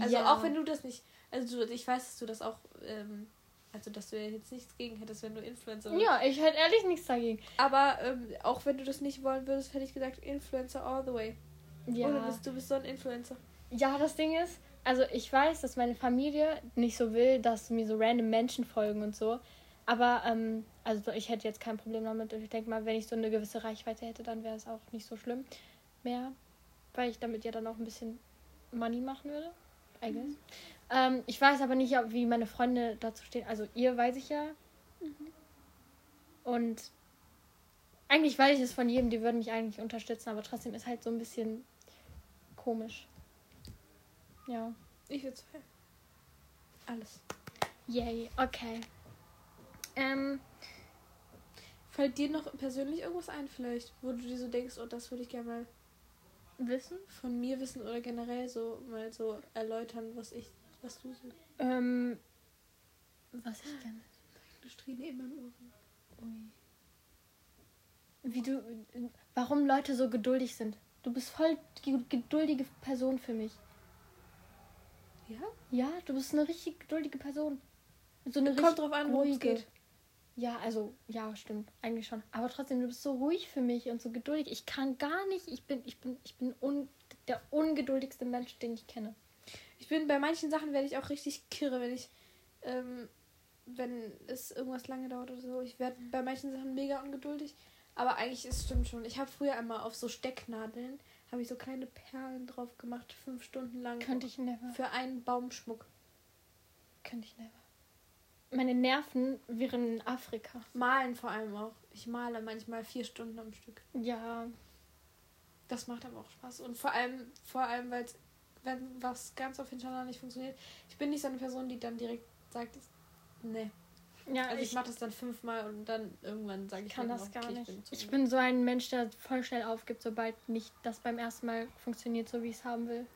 Also ja. auch wenn du das nicht, also du, ich weiß, dass du das auch, ähm, also dass du jetzt nichts gegen hättest, wenn du Influencer wärst. Ja, ich hätte ehrlich nichts dagegen. Aber ähm, auch wenn du das nicht wollen würdest, hätte ich gesagt, Influencer all the way. Ja. Oder bist du bist so ein Influencer. Ja, das Ding ist, also ich weiß, dass meine Familie nicht so will, dass mir so random Menschen folgen und so. Aber, ähm, also ich hätte jetzt kein Problem damit. Ich denke mal, wenn ich so eine gewisse Reichweite hätte, dann wäre es auch nicht so schlimm mehr. Weil ich damit ja dann auch ein bisschen Money machen würde. I guess. Ähm, ich weiß aber nicht, ob- wie meine Freunde dazu stehen. Also ihr weiß ich ja. Und eigentlich weiß ich es von jedem, die würden mich eigentlich unterstützen, aber trotzdem ist halt so ein bisschen komisch. Ja. Ich würde zwei. Alles. Yay, okay. Ähm, Fällt dir noch persönlich irgendwas ein vielleicht, wo du dir so denkst, oh, das würde ich gerne mal Wissen? von mir wissen oder generell so mal so erläutern, was ich, was du so. Ähm, was ich gerne. Du Strähne immer im Ohren. Ui. Wie du, warum Leute so geduldig sind. Du bist voll die geduldige Person für mich. Ja? Ja, du bist eine richtig geduldige Person. So eine Kommt drauf an, worum es geht. Ja, also, ja, stimmt. Eigentlich schon. Aber trotzdem, du bist so ruhig für mich und so geduldig. Ich kann gar nicht. Ich bin, ich bin, ich bin un, der ungeduldigste Mensch, den ich kenne. Ich bin bei manchen Sachen werde ich auch richtig kirre, wenn ich, ähm, wenn es irgendwas lange dauert oder so. Ich werde bei manchen Sachen mega ungeduldig. Aber eigentlich ist es stimmt schon. Ich habe früher einmal auf so Stecknadeln habe ich so kleine Perlen drauf gemacht, fünf Stunden lang. Könnte ich never. Für einen Baumschmuck. Könnte ich never. Meine Nerven wären in Afrika. Malen vor allem auch. Ich male manchmal vier Stunden am Stück. Ja. Das macht aber auch Spaß. Und vor allem, vor allem, weil wenn was ganz auf hintereinander nicht funktioniert, ich bin nicht so eine Person, die dann direkt sagt, nee. Ja, Also ich, ich, mache das dann fünfmal und dann irgendwann sage ich kann halt das auch, gar okay, nicht. Ich bin, Ich bin so ein Mensch, der voll schnell aufgibt, sobald nicht das beim ersten Mal funktioniert, so wie ich es haben will.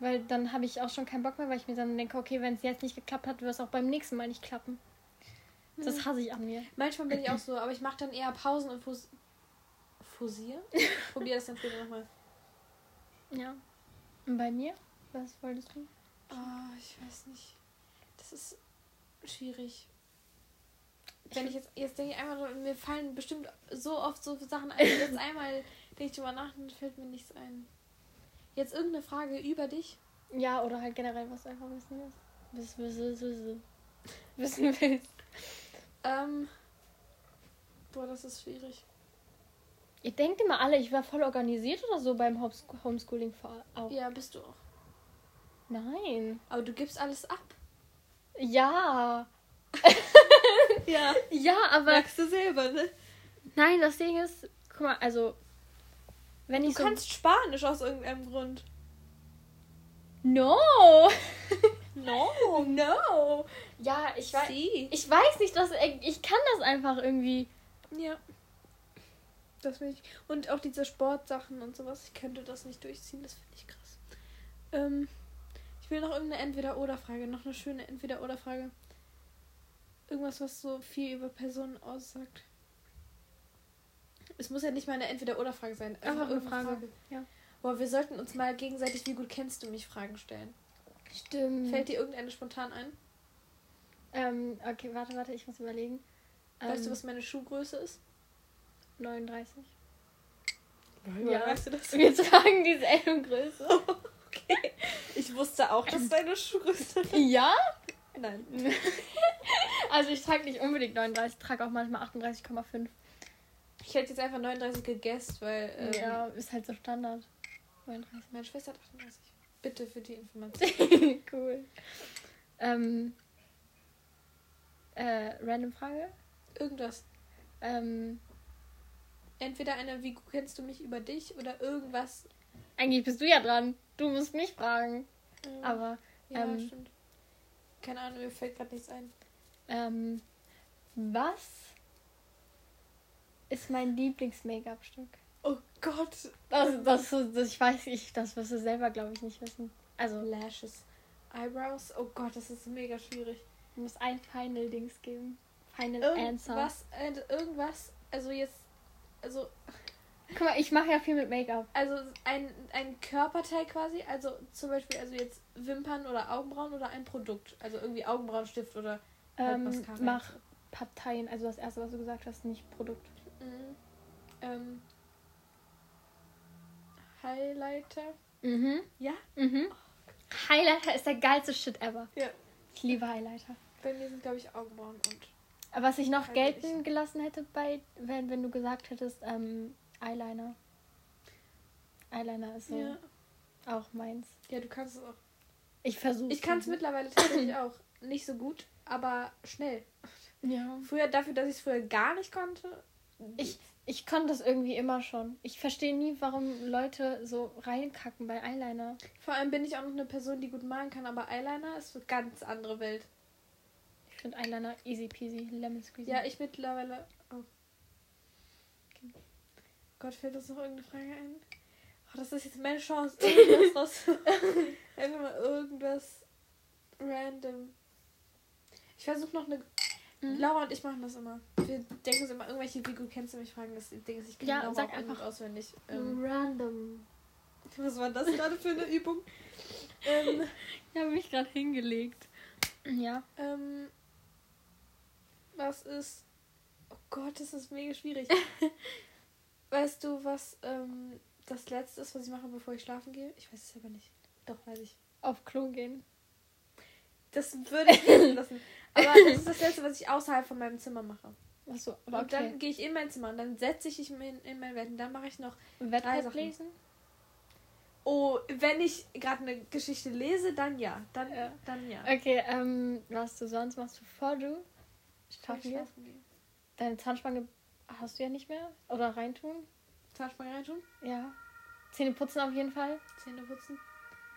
Weil dann habe ich auch schon keinen Bock mehr, weil ich mir dann denke, okay, wenn es jetzt nicht geklappt hat, wird es auch beim nächsten Mal nicht klappen. Das Hm. hasse ich an mir. Manchmal bin ich auch so, aber ich mache dann eher Pausen und fus fusier. Probier das dann später nochmal. Ja. Und bei mir? Was wolltest du? Oh, ich weiß nicht. Das ist schwierig. Wenn ich jetzt, jetzt denke ich einmal, mir fallen bestimmt so oft so Sachen ein. Jetzt einmal denke ich drüber nach, dann fällt mir nichts ein. Jetzt irgendeine Frage über dich. Ja, oder halt generell, was du einfach wissen willst. Wiss, wiss, wiss, wiss. Wissen willst. Ähm. Boah, das ist schwierig. Ihr denkt immer alle, ich war voll organisiert oder so beim Homes- Homeschooling vor- auch. Ja, bist du auch. Nein. Aber du gibst alles ab. Ja. Ja. Ja, aber. Merkst du selber, ne? Nein, das Ding ist, guck mal, also. Wenn Du ich so. kannst Spanisch aus irgendeinem Grund. No! No. no! Ja, ich weiß. Sie. Ich weiß nicht, dass. Ich kann das einfach irgendwie. Ja. Das will ich. Und auch diese Sportsachen und sowas. Ich könnte das nicht durchziehen. Das finde ich krass. Ähm, ich will noch irgendeine Entweder-Oder-Frage. Noch eine schöne Entweder-Oder-Frage. Irgendwas, was so viel über Personen aussagt. Es muss ja nicht mal eine Entweder-Oder-Frage sein. Einfach eine irgendeine Frage. Ja. Boah, wir sollten uns mal gegenseitig, wie gut kennst du mich, Fragen stellen. Stimmt. Fällt dir irgendeine spontan ein? Ähm, okay, warte, warte, ich muss überlegen. Weißt Ähm, du, was meine Schuhgröße ist? 39. Ja. Weißt du das? Wir tragen dieselbe Größe. Okay. Ich wusste auch, dass deine Schuhgröße. ja? Nein. Also ich trage nicht unbedingt 39, ich trage auch manchmal 38,5. Ich hätte jetzt einfach 39 gegessen, weil ähm, ja, ist halt so Standard. 39. meine Schwester hat 38. Bitte für die Information. cool. Ähm, äh, random Frage. Irgendwas. Ähm, Entweder eine, wie gut kennst du mich über dich oder irgendwas. eigentlich bist du ja dran. Du musst mich fragen. Ähm, Aber, ja, ähm, stimmt. Keine Ahnung, mir fällt gerade nichts ein. ähm, was ist mein Lieblings-Make-up-Stück? Oh Gott. Das, das, das, ich weiß nicht, das wirst du selber, glaube ich, nicht wissen. Also, Lashes. Eyebrows. Oh Gott, das ist mega schwierig. du musst ein Final-Dings geben. Final Answer. Irgendwas, äh, irgendwas, also jetzt, also, Guck mal, ich mache ja viel mit Make-up. also ein, ein Körperteil quasi, also zum Beispiel, also jetzt Wimpern oder Augenbrauen oder ein Produkt, also irgendwie Augenbrauenstift oder halt Ähm, Mascara. mach Parteien, also das erste, was du gesagt hast, nicht Produkt. Mhm. Ähm, Highlighter. Mhm. Ja? Mhm. Highlighter ist der geilste Shit ever. Ja. Ich liebe Highlighter. Bei mir sind, glaube ich, Augenbrauen und. Aber was ich noch gelten gelassen hätte bei, wenn, wenn du gesagt hättest, ähm, Eyeliner. Eyeliner ist so Ja. auch meins. Ja, du kannst es auch. Ich versuche. Ich kann es mittlerweile tatsächlich auch. Nicht so gut, aber schnell. Ja. Früher, dafür, dass ich es früher gar nicht konnte. Ich, ich konnte das irgendwie immer schon. Ich verstehe nie, warum Leute so reinkacken bei Eyeliner. Vor allem bin ich auch noch eine Person, die gut malen kann, aber Eyeliner ist eine ganz andere Welt. Ich finde Eyeliner easy peasy, lemon squeezy. Ja, ich mittlerweile auch. Gott, fällt uns noch irgendeine Frage ein? Oh, das ist jetzt meine Chance, irgendwas. Einfach mal irgendwas random. Ich versuche noch eine. Mhm. Laura und ich machen das immer. Wir denken uns immer irgendwelche, wie gut kennst du mich, fragen das Ding ist, ich kenne Ja, Laura sag einfach. auswendig. Ähm, Random. was war das gerade für eine Übung? ähm, Ich habe mich gerade hingelegt. Ja. Ähm, was ist. Oh Gott, das ist mega schwierig. weißt du, was ähm, das letzte ist, was ich mache, bevor ich schlafen gehe? Ich weiß es selber nicht. Doch, weiß ich. Auf Klo gehen. Das würde ich lassen. Aber das ist das letzte, was ich außerhalb von meinem Zimmer mache. Achso, aber Und dann okay. gehe ich in mein Zimmer und dann setze ich mich in, in mein Bett und dann mache ich noch. Sachen. lesen? Oh, wenn ich gerade eine Geschichte lese, dann ja. Dann Ja. Dann ja. Okay, ähm, was du sonst machst, bevor du schlafen gehst? Deine Zahnspange hast du ja nicht mehr. Oder reintun. Zahnspange reintun, Ja. Zähne putzen auf jeden Fall. Zähne putzen.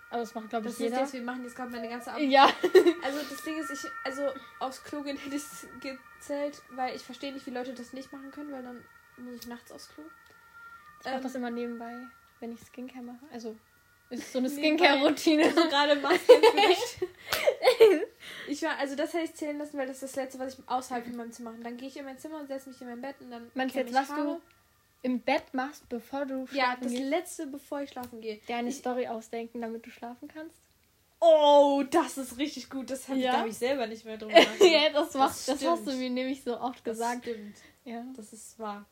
Aber das macht, glaube ich, Das ist jeder. jetzt, wir machen jetzt gerade meine ganze Ab ja. Also das Ding ist, ich, also aufs Klo gehen hätte ich gezählt, weil ich verstehe nicht, wie Leute das nicht machen können, weil dann muss ich nachts aufs Klo. Ich mache Ähm, das immer nebenbei, wenn ich Skincare mache. Also, ist so eine. Skincare-Routine. so gerade Maske im Gesicht. Ich war, also das hätte ich zählen lassen, weil das ist das letzte, was ich außerhalb von meinem Zimmer mache. Dann gehe ich in mein Zimmer und setze mich in mein Bett und dann. Meinst du jetzt, was du im Bett machst, bevor du Ja, schlafen das gehst? letzte, bevor ich schlafen gehe. Dir eine Ich- Story ausdenken, damit du schlafen kannst? Oh, das ist richtig gut. Das habe Ja. ich, habe ich selber nicht mehr drüber ja, das, machst, das, hast du mir nämlich so oft Das gesagt. stimmt. Ja. Das ist wahr.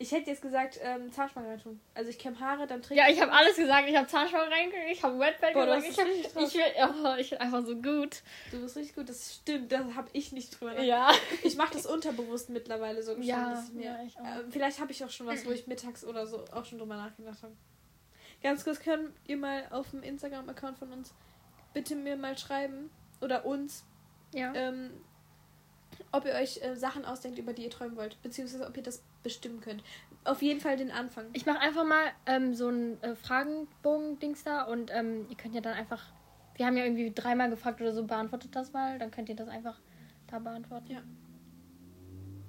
Ich hätte jetzt gesagt, ähm, Zahnspange reintun. Also ich kämme Haare, dann trinke Ja, ich habe alles gesagt. Ich habe Zahnspange reingekriegt, ich habe du gesagt. Ich, hab, ich, will, oh, ich bin einfach so gut. Du bist richtig gut, das stimmt, da habe ich nicht drüber nachgedacht. Ja. Ich mache das unterbewusst mittlerweile so schon, Ja, mir, ja, ich auch. äh, vielleicht habe ich auch schon was, wo ich mittags oder so auch schon drüber nachgedacht habe. Ganz kurz könnt ihr mal auf dem Instagram-Account von uns bitte mir mal schreiben oder uns, Ja. ähm, ob ihr euch äh, Sachen ausdenkt, über die ihr träumen wollt, beziehungsweise ob ihr das bestimmen könnt. Auf jeden Fall den Anfang. Ich mache einfach mal ähm, so ein äh, Fragenbogen-Dings da und ähm, ihr könnt ja dann einfach. Wir haben ja irgendwie dreimal gefragt oder so, beantwortet das mal. Dann könnt ihr das einfach da beantworten. Ja.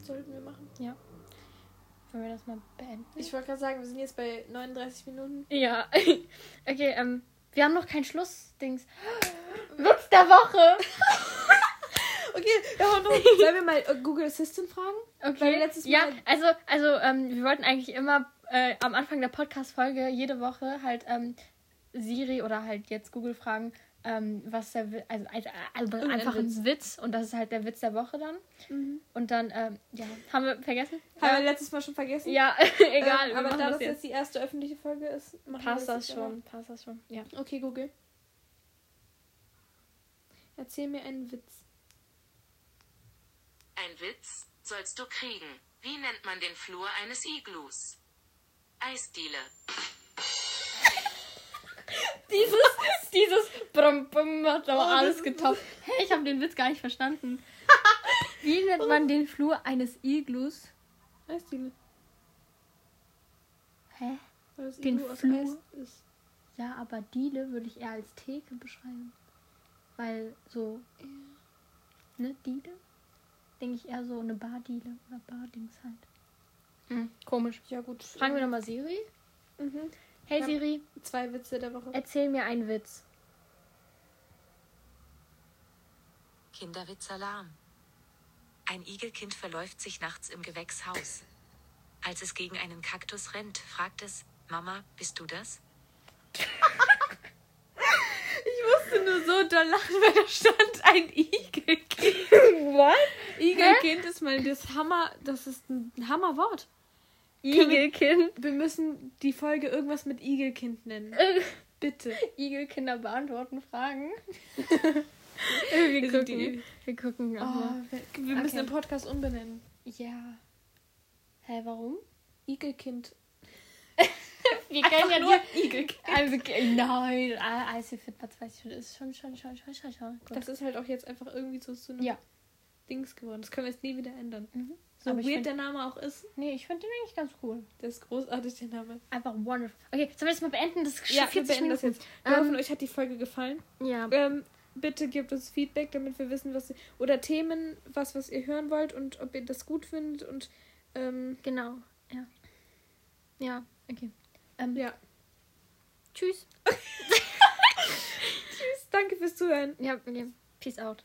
Sollten wir machen. Wollen wir das mal beenden? Ich wollte gerade sagen, wir sind jetzt bei 39 Minuten. ja. okay, ähm, wir haben noch kein Schlussdings. Witz der Woche! Okay, wir haben noch, sollen wir mal äh, Google Assistant fragen? Weil wir Okay. letztes ja, Mal- also, also ähm, wir wollten eigentlich immer äh, am Anfang der Podcast-Folge jede Woche halt ähm, Siri oder halt jetzt Google fragen, ähm, was der also, also, also Irgendein einfach ein Witz und das ist halt der Witz der Woche dann. Und dann, ähm, ja, haben wir vergessen? Haben wir ja, letztes Mal schon vergessen? ja egal. Ähm, wir aber da das das jetzt die erste öffentliche Folge ist, machen passt wir das jetzt schon, passt das schon. Ja. Okay, Google. Erzähl mir einen Witz. Ein Witz sollst du kriegen. Wie nennt man den Flur eines Iglus? Eisdiele. Dieses, dieses Brum Brum hat aber alles getoppt. Hey, ich habe den Witz gar nicht verstanden. Wie nennt man den Flur eines Iglus? Eisdiele. Hä? Den Flur? Eis ist. Ja, aber Diele würde ich eher als Theke beschreiben. Weil so, ne, Diele? Denke ich eher so eine Bardiele oder Bardings halt. Hm, komisch. Ja, gut. Fragen wir nochmal Siri. Mhm. Hey. Siri, Zwei Witze der Woche. erzähl mir einen Witz. Kinderwitzalarm. Ein Igelkind verläuft sich nachts im Gewächshaus. Als es gegen einen Kaktus rennt, fragt es, Mama, bist du das? Ich musste nur so doll lachen, weil da stand ein Igelkind. What? Igelkind ist mal das Hammer, das ist ein Hammerwort. Igelkind. Wir müssen die Folge irgendwas mit Igelkind nennen. Bitte. Igelkinder beantworten Fragen. Wir wir, gucken, die- wir gucken Oh, wir, wir müssen Okay. den Podcast umbenennen. Ja. Hä, warum? Igelkind. Wir können ja nur. Igelkind. Also, nein, weiß ich schon. Ist schon, schon, schon, schon, schon, schon. Gut. Das ist halt auch jetzt einfach irgendwie so zu einem Ja. Dings geworden. Das können wir jetzt nie wieder ändern. Mhm. So Aber weird find- der Name auch ist, Nee, ich finde den eigentlich ganz cool. der ist großartig, der Name. Einfach wonderful. Okay, sollen wir das mal beenden? Das ist schon Ja, wir 40 beenden das Minuten. jetzt. Wir Ähm, hoffen, euch hat die Folge gefallen. Ja. Ähm, bitte gebt uns Feedback, damit wir wissen, was oder Themen, was, was ihr hören wollt und ob ihr das gut findet und ähm, Genau. Ja. Ja, okay. Ähm, ja. Tschüss. Tschüss, danke fürs Zuhören. Ja, okay. Peace out.